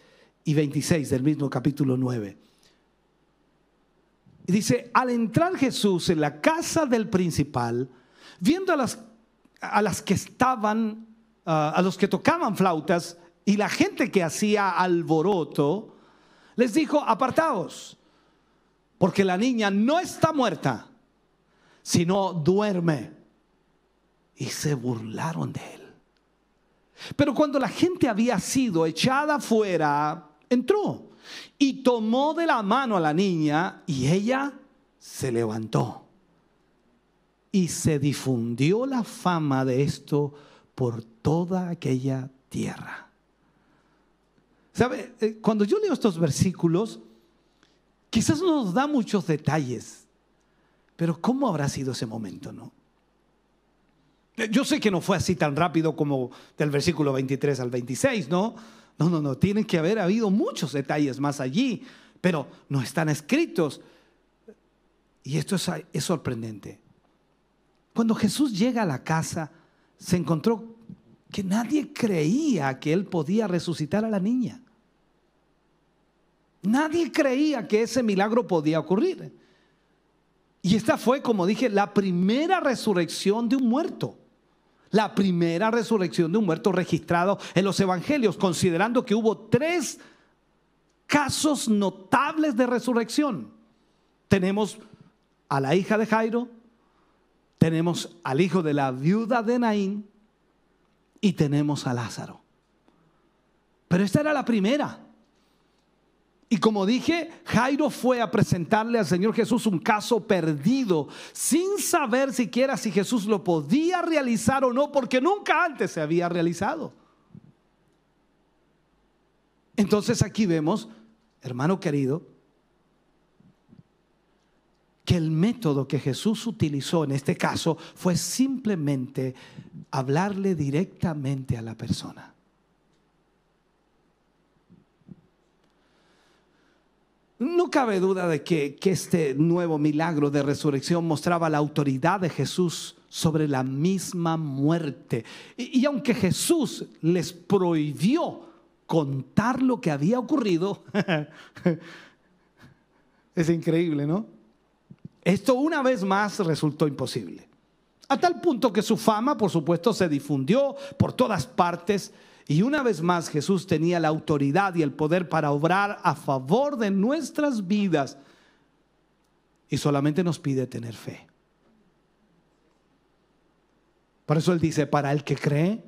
Speaker 1: y 26 del mismo capítulo 9. Y dice, al entrar Jesús en la casa del principal, viendo a las, a las que estaban, ah, a los que tocaban flautas, y la gente que hacía alboroto les dijo, apartaos, porque la niña no está muerta, sino duerme. Y se burlaron de él. Pero cuando la gente había sido echada fuera, entró y tomó de la mano a la niña y ella se levantó. Y se difundió la fama de esto por toda aquella tierra. ¿Sabe? Eh, cuando yo leo estos versículos, quizás no nos da muchos detalles, pero ¿cómo habrá sido ese momento, no? Eh, yo sé que no fue así tan rápido como del versículo 23 al 26, ¿no? No, no, no, tienen que haber habido muchos detalles más allí, pero no están escritos. Y esto es, es sorprendente. Cuando Jesús llega a la casa, se encontró que nadie creía que él podía resucitar a la niña. Nadie creía que ese milagro podía ocurrir. Y esta fue, como dije, la primera resurrección de un muerto. La primera resurrección de un muerto registrado en los evangelios, considerando que hubo tres casos notables de resurrección. Tenemos a la hija de Jairo, tenemos al hijo de la viuda de Naín y tenemos a Lázaro. Pero esta era la primera. Y como dije, Jairo fue a presentarle al Señor Jesús un caso perdido, sin saber siquiera si Jesús lo podía realizar o no, porque nunca antes se había realizado. Entonces aquí vemos, hermano querido, que el método que Jesús utilizó en este caso fue simplemente hablarle directamente a la persona. No cabe duda de que, este nuevo milagro de resurrección mostraba la autoridad de Jesús sobre la misma muerte. Y, aunque Jesús les prohibió contar lo que había ocurrido, es increíble, ¿no? Esto una vez más resultó imposible. A tal punto que su fama, por supuesto, se difundió por todas partes y una vez más Jesús tenía la autoridad y el poder para obrar a favor de nuestras vidas. Y solamente nos pide tener fe. Por eso Él dice, para el que cree,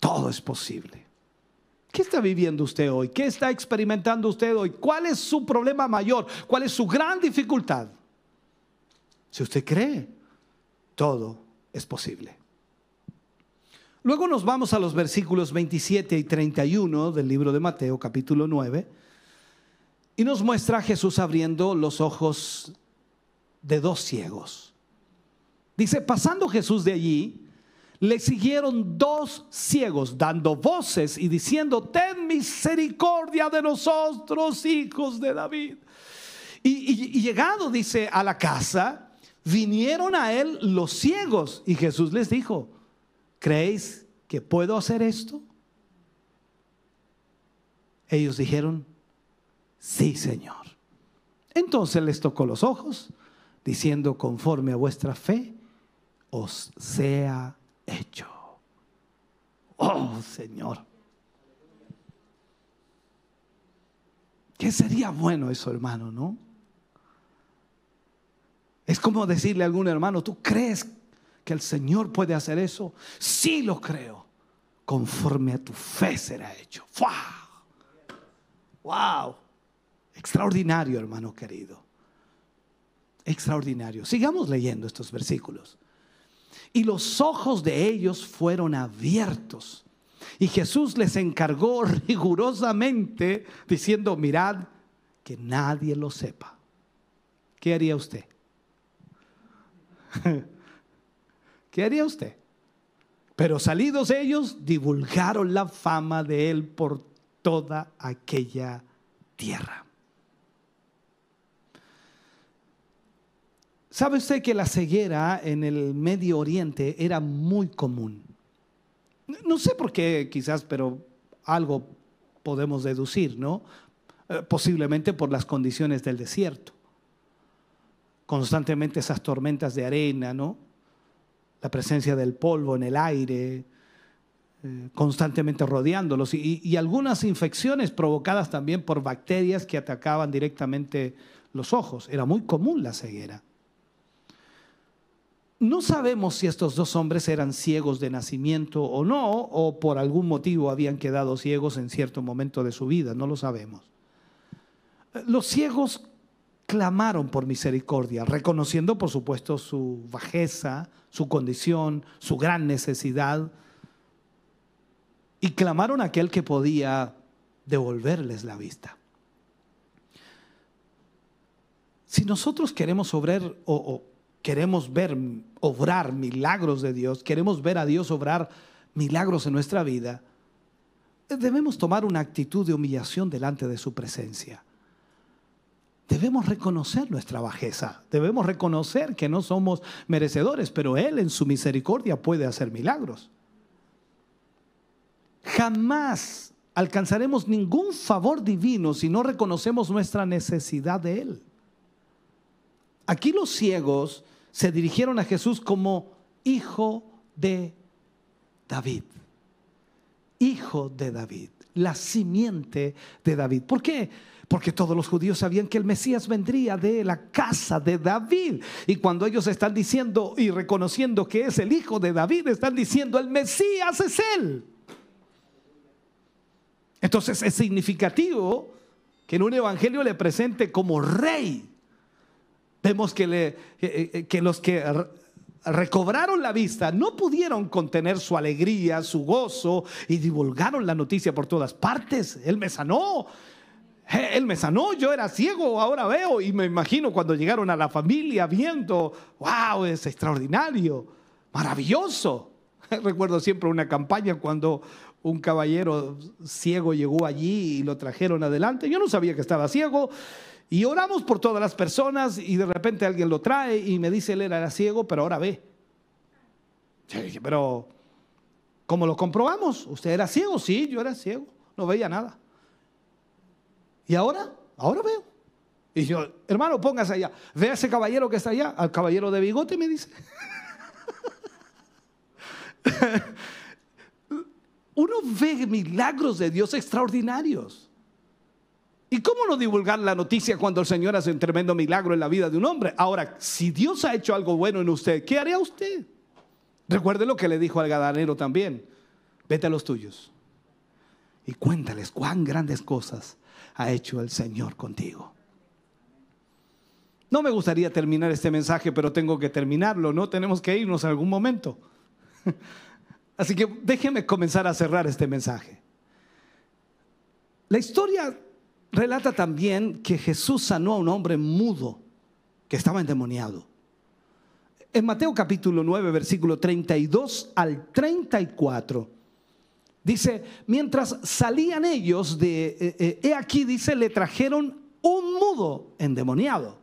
Speaker 1: todo es posible. ¿Qué está viviendo usted hoy? ¿Qué está experimentando usted hoy? ¿Cuál es su problema mayor? ¿Cuál es su gran dificultad? Si usted cree, todo es posible. Luego nos vamos a los versículos 27 y 31 del libro de Mateo, capítulo 9, y nos muestra a Jesús abriendo los ojos de dos ciegos. Dice, pasando Jesús de allí, le siguieron dos ciegos dando voces y diciendo, ten misericordia de nosotros, hijos de David. Y, llegado, dice, a la casa, vinieron a él los ciegos y Jesús les dijo, ¿creéis que puedo hacer esto? Ellos dijeron, sí, Señor. Entonces les tocó los ojos, diciendo, conforme a vuestra fe, os sea hecho. Oh Señor. ¿Qué sería bueno eso, hermano, no? Es como decirle a algún hermano, ¿tú crees que el Señor puede hacer eso? Sí lo creo. Conforme a tu fe será hecho. ¡Wow! ¡Wow! Extraordinario, hermano querido. Extraordinario. Sigamos leyendo estos versículos y los ojos de ellos fueron abiertos. Y Jesús les encargó rigurosamente diciendo, mirad que nadie lo sepa. ¿Qué haría usted? ¿Qué haría usted? Pero salidos ellos, divulgaron la fama de él por toda aquella tierra. ¿Sabe usted que la ceguera en el Medio Oriente era muy común? No sé por qué quizás, pero algo podemos deducir, ¿no? Eh, posiblemente por las condiciones del desierto. Constantemente esas tormentas de arena, ¿no? La presencia del polvo en el aire, eh, constantemente rodeándolos y, y algunas infecciones provocadas también por bacterias que atacaban directamente los ojos. Era muy común la ceguera. No sabemos si estos dos hombres eran ciegos de nacimiento o no, o por algún motivo habían quedado ciegos en cierto momento de su vida, no lo sabemos. Los ciegos clamaron por misericordia, reconociendo por supuesto su bajeza, su condición, su gran necesidad, y clamaron a aquel que podía devolverles la vista. Si nosotros queremos obrar o, queremos ver obrar milagros de Dios, queremos ver a Dios obrar milagros en nuestra vida, debemos tomar una actitud de humillación delante de su presencia. Debemos reconocer nuestra bajeza, debemos reconocer que no somos merecedores, pero Él en su misericordia puede hacer milagros. Jamás alcanzaremos ningún favor divino si no reconocemos nuestra necesidad de Él. Aquí los ciegos se dirigieron a Jesús como hijo de David. Hijo de David, la simiente de David. ¿Por qué? Porque todos los judíos sabían que el Mesías vendría de la casa de David. Y cuando ellos están diciendo y reconociendo que es el hijo de David, están diciendo, el Mesías es él. Entonces es significativo que en un evangelio le presente como rey Vemos que, le, eh, que los que recobraron la vista no pudieron contener su alegría, su gozo y divulgaron la noticia por todas partes. Él me sanó. Él me sanó, yo era ciego, ahora veo y me imagino cuando llegaron a la familia viendo, wow, es extraordinario, maravilloso. Recuerdo siempre una campaña cuando un caballero ciego llegó allí y lo trajeron adelante. Yo no sabía que estaba ciego y oramos por todas las personas y de repente alguien lo trae y me dice, él era ciego, pero ahora ve. pero, ¿cómo lo comprobamos? ¿Usted era ciego? Sí, yo era ciego, no veía nada. ¿Y ahora? Ahora veo. Y yo, hermano, póngase allá. Ve a ese caballero que está allá, al caballero de bigote, me dice. Uno ve milagros de Dios extraordinarios. ¿Y cómo no divulgar la noticia cuando el Señor hace un tremendo milagro en la vida de un hombre? Ahora, si Dios ha hecho algo bueno en usted, ¿qué haría usted? Recuerde lo que le dijo al gadanero también. Vete a los tuyos y cuéntales cuán grandes cosas ha hecho el Señor contigo. No me gustaría terminar este mensaje, pero tengo que terminarlo, ¿no? Tenemos que irnos en algún momento. Así que déjeme comenzar a cerrar este mensaje. La historia relata también que Jesús sanó a un hombre mudo que estaba endemoniado. En Mateo capítulo 9, versículo 32 al 34, dice, mientras salían ellos de, eh, eh, he aquí, dice, le trajeron un mudo endemoniado.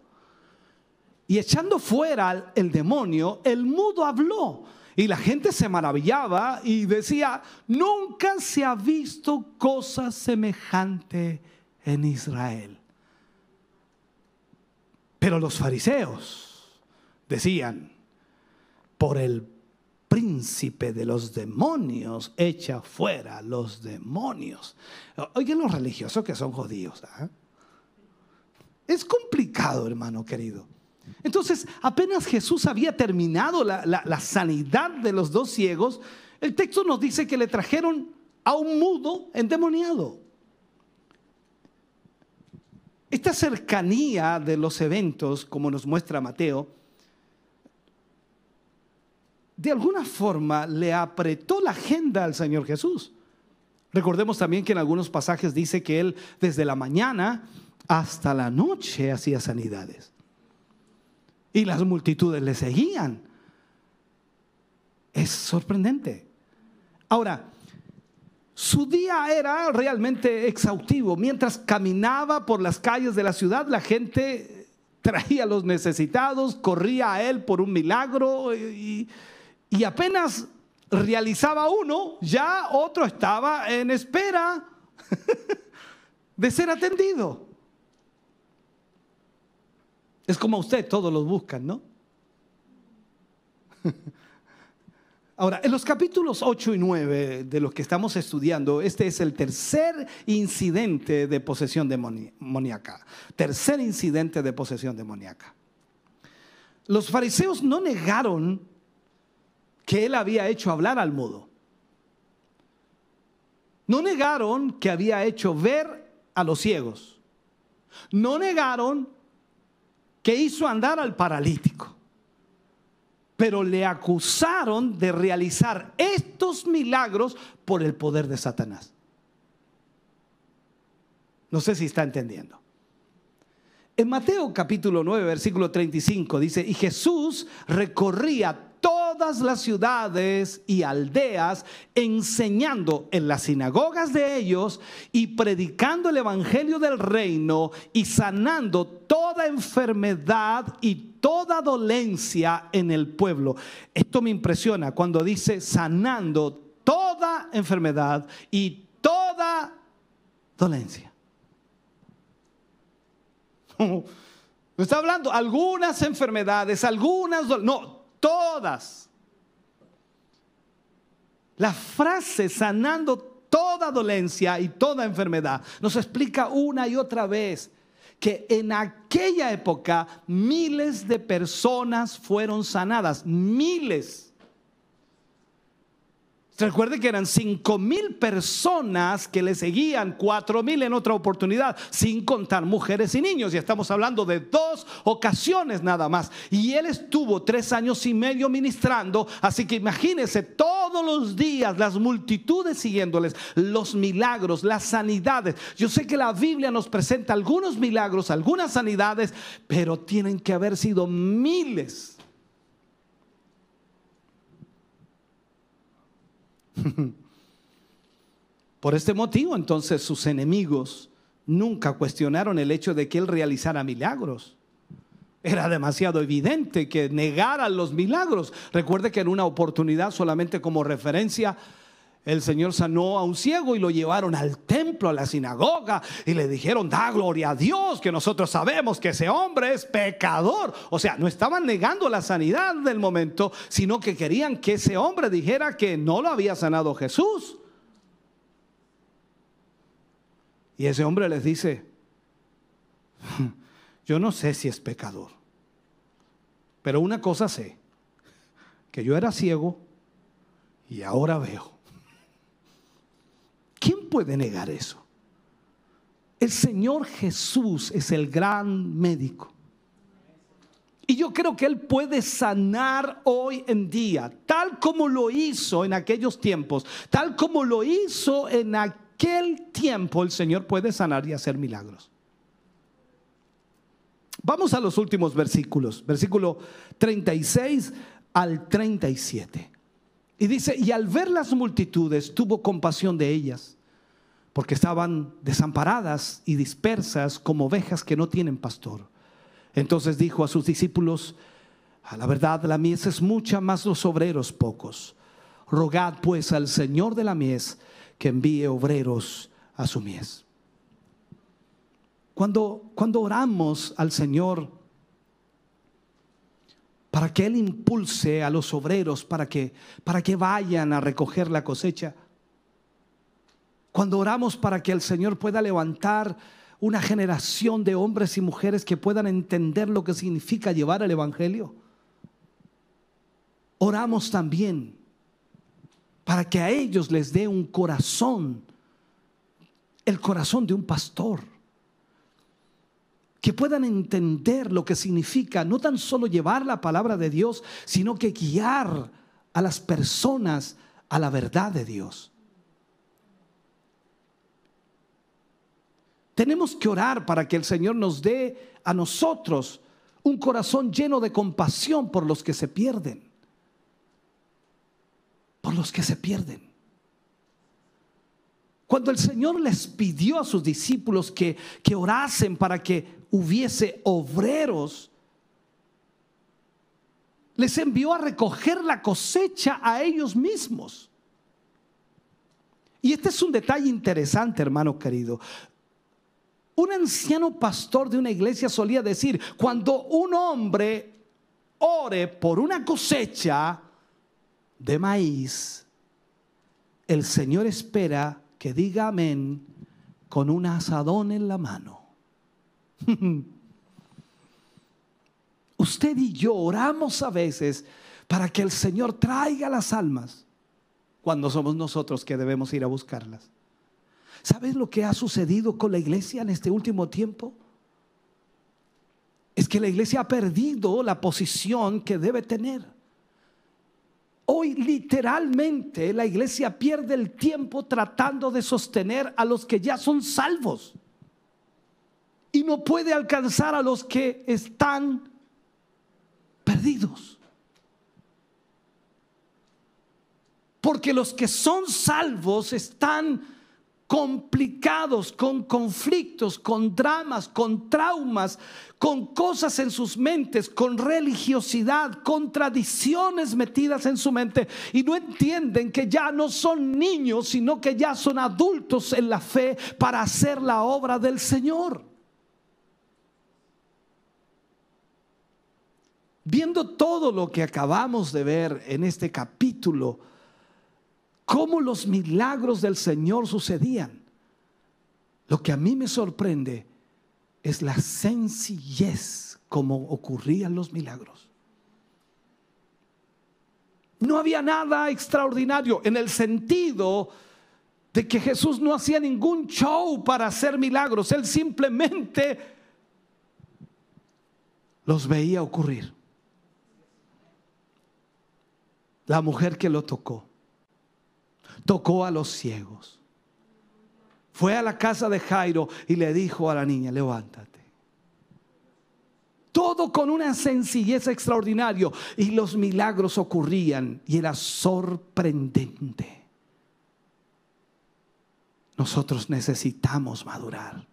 Speaker 1: Y echando fuera el demonio, el mudo habló. Y la gente se maravillaba y decía, nunca se ha visto cosa semejante en Israel. Pero los fariseos decían, por el príncipe de los demonios, echa fuera los demonios. Oigan los religiosos que son judíos. ¿ah? Es complicado, hermano querido. Entonces, apenas Jesús había terminado la, sanidad de los dos ciegos, el texto nos dice que le trajeron a un mudo endemoniado. Esta cercanía de los eventos, como nos muestra Mateo, de alguna forma le apretó la agenda al Señor Jesús. Recordemos también que en algunos pasajes dice que Él desde la mañana hasta la noche hacía sanidades. Y las multitudes le seguían. Es sorprendente. Ahora, su día era realmente exhaustivo. Mientras caminaba por las calles de la ciudad, la gente traía a los necesitados, corría a él por un milagro y, y apenas realizaba uno, ya otro estaba en espera de ser atendido. Es como usted, todos los buscan, ¿no? Ahora, en los capítulos 8 y 9 de los que estamos estudiando, este es el tercer incidente de posesión demoníaca. Tercer incidente de posesión demoníaca. Los fariseos no negaron que él había hecho hablar al mudo. No negaron que había hecho ver a los ciegos. No negaron que hizo andar al paralítico pero le acusaron de realizar estos milagros por el poder de Satanás. No sé si está entendiendo. En Mateo capítulo 9, versículo 35 dice, y Jesús recorría todas las ciudades y aldeas, enseñando en las sinagogas de ellos y predicando el Evangelio del reino y sanando toda enfermedad y toda dolencia en el pueblo. Esto me impresiona cuando dice sanando toda enfermedad y toda dolencia. No está hablando algunas enfermedades, algunas, no, todas. La frase sanando toda dolencia y toda enfermedad nos explica una y otra vez que en aquella época miles de personas fueron sanadas, miles. Recuerde que eran cinco mil personas que le seguían, cuatro mil en otra oportunidad, sin contar mujeres y niños. Y estamos hablando de dos ocasiones nada más. Y él estuvo tres años y medio ministrando. Así que imagínense todos los días las multitudes siguiéndoles, los milagros, las sanidades. Yo sé que la Biblia nos presenta algunos milagros, algunas sanidades, pero tienen que haber sido miles Por este motivo, entonces, sus enemigos nunca cuestionaron el hecho de que él realizara milagros. Era demasiado evidente que negara los milagros. Recuerde que en una oportunidad, solamente como referencia, el Señor sanó a un ciego y lo llevaron al templo, a la sinagoga, y le dijeron, da gloria a Dios, que nosotros sabemos que ese hombre es pecador. O sea, no estaban negando la sanidad del momento, sino que querían que ese hombre dijera que no lo había sanado Jesús. Y ese hombre les dice, yo no sé si es pecador, pero una cosa sé, que yo era ciego y ahora veo. ¿Quién puede negar eso? El Señor Jesús es el gran médico. Y yo creo que Él puede sanar hoy en día, tal como lo hizo en aquellos tiempos, tal como lo hizo en aquel tiempo, el Señor puede sanar y hacer milagros. Vamos a los últimos versículos, versículo 36 al 37. Y dice, y al ver las multitudes tuvo compasión de ellas, porque estaban desamparadas y dispersas como ovejas que no tienen pastor. Entonces dijo a sus discípulos, a la verdad la mies es mucha, más los obreros pocos. Rogad pues al Señor de la mies que envíe obreros a su mies. Cuando, cuando oramos al Señor para que Él impulse a los obreros para que, para que vayan a recoger la cosecha, cuando oramos para que el Señor pueda levantar una generación de hombres y mujeres que puedan entender lo que significa llevar el Evangelio. Oramos también para que a ellos les dé un corazón, el corazón de un pastor, que puedan entender lo que significa no tan solo llevar la palabra de Dios, sino que guiar a las personas a la verdad de Dios. Tenemos que orar para que el Señor nos dé a nosotros un corazón lleno de compasión por los que se pierden. Por los que se pierden. Cuando el Señor les pidió a sus discípulos que, que orasen para que hubiese obreros, les envió a recoger la cosecha a ellos mismos. Y este es un detalle interesante, hermano querido. Un anciano pastor de una iglesia solía decir, cuando un hombre ore por una cosecha de maíz, el Señor espera que diga amén con un asadón en la mano. Usted y yo oramos a veces para que el Señor traiga las almas cuando somos nosotros que debemos ir a buscarlas. ¿Sabes lo que ha sucedido con la iglesia en este último tiempo? Es que la iglesia ha perdido la posición que debe tener. Hoy literalmente la iglesia pierde el tiempo tratando de sostener a los que ya son salvos y no puede alcanzar a los que están perdidos. Porque los que son salvos están complicados, con conflictos, con dramas, con traumas, con cosas en sus mentes, con religiosidad, con tradiciones metidas en su mente y no entienden que ya no son niños, sino que ya son adultos en la fe para hacer la obra del Señor. Viendo todo lo que acabamos de ver en este capítulo, cómo los milagros del Señor sucedían. Lo que a mí me sorprende es la sencillez como ocurrían los milagros. No había nada extraordinario en el sentido de que Jesús no hacía ningún show para hacer milagros, él simplemente los veía ocurrir. La mujer que lo tocó tocó a los ciegos. Fue a la casa de Jairo y le dijo a la niña, levántate. Todo con una sencillez extraordinaria y los milagros ocurrían y era sorprendente. Nosotros necesitamos madurar.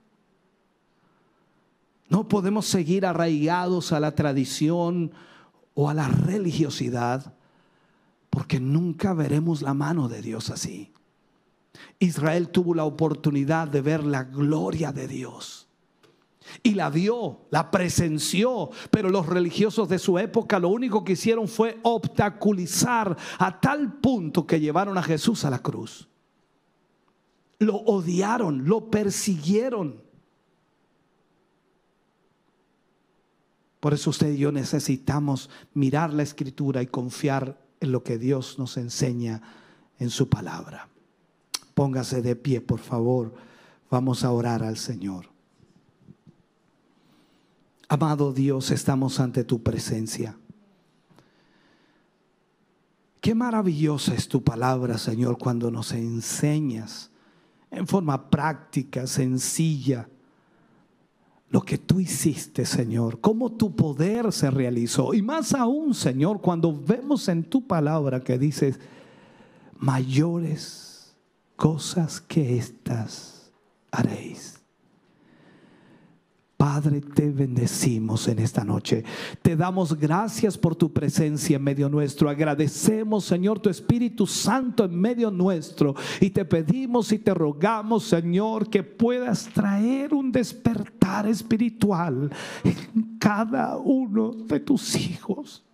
Speaker 1: No podemos seguir arraigados a la tradición o a la religiosidad porque nunca veremos la mano de Dios así. Israel tuvo la oportunidad de ver la gloria de Dios. Y la vio, la presenció, pero los religiosos de su época lo único que hicieron fue obstaculizar a tal punto que llevaron a Jesús a la cruz. Lo odiaron, lo persiguieron. Por eso usted y yo necesitamos mirar la escritura y confiar en lo que Dios nos enseña en su palabra. Póngase de pie, por favor. Vamos a orar al Señor. Amado Dios, estamos ante tu presencia. Qué maravillosa es tu palabra, Señor, cuando nos enseñas en forma práctica, sencilla, lo que tú hiciste, Señor, cómo tu poder se realizó. Y más aún, Señor, cuando vemos en tu palabra que dices, mayores cosas que estas haréis. Padre, te bendecimos en esta noche. Te damos gracias por tu presencia en medio nuestro. Agradecemos, Señor, tu Espíritu Santo en medio nuestro. Y te pedimos y te rogamos, Señor, que puedas traer un despertar espiritual en cada uno de tus hijos.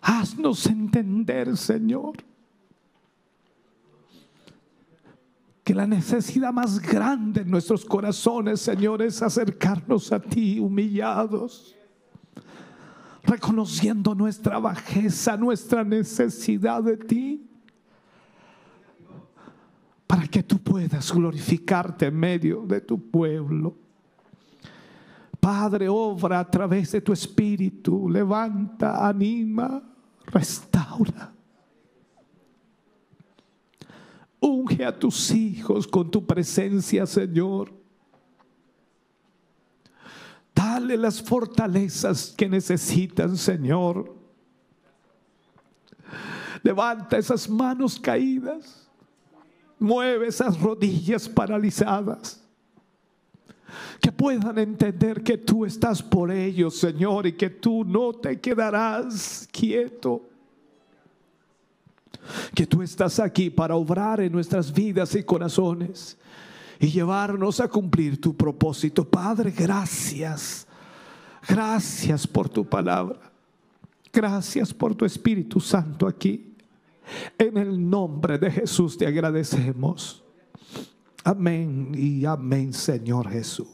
Speaker 1: Haznos entender, Señor que la necesidad más grande en nuestros corazones, Señor, es acercarnos a ti humillados, reconociendo nuestra bajeza, nuestra necesidad de ti, para que tú puedas glorificarte en medio de tu pueblo. Padre, obra a través de tu espíritu, levanta, anima, restaura. Unge a tus hijos con tu presencia, Señor. Dale las fortalezas que necesitan, Señor. Levanta esas manos caídas. Mueve esas rodillas paralizadas. Que puedan entender que tú estás por ellos, Señor, y que tú no te quedarás quieto que tú estás aquí para obrar en nuestras vidas y corazones y llevarnos a cumplir tu propósito. Padre, gracias. Gracias por tu palabra. Gracias por tu Espíritu Santo aquí. En el nombre de Jesús te agradecemos. Amén y amén, Señor Jesús.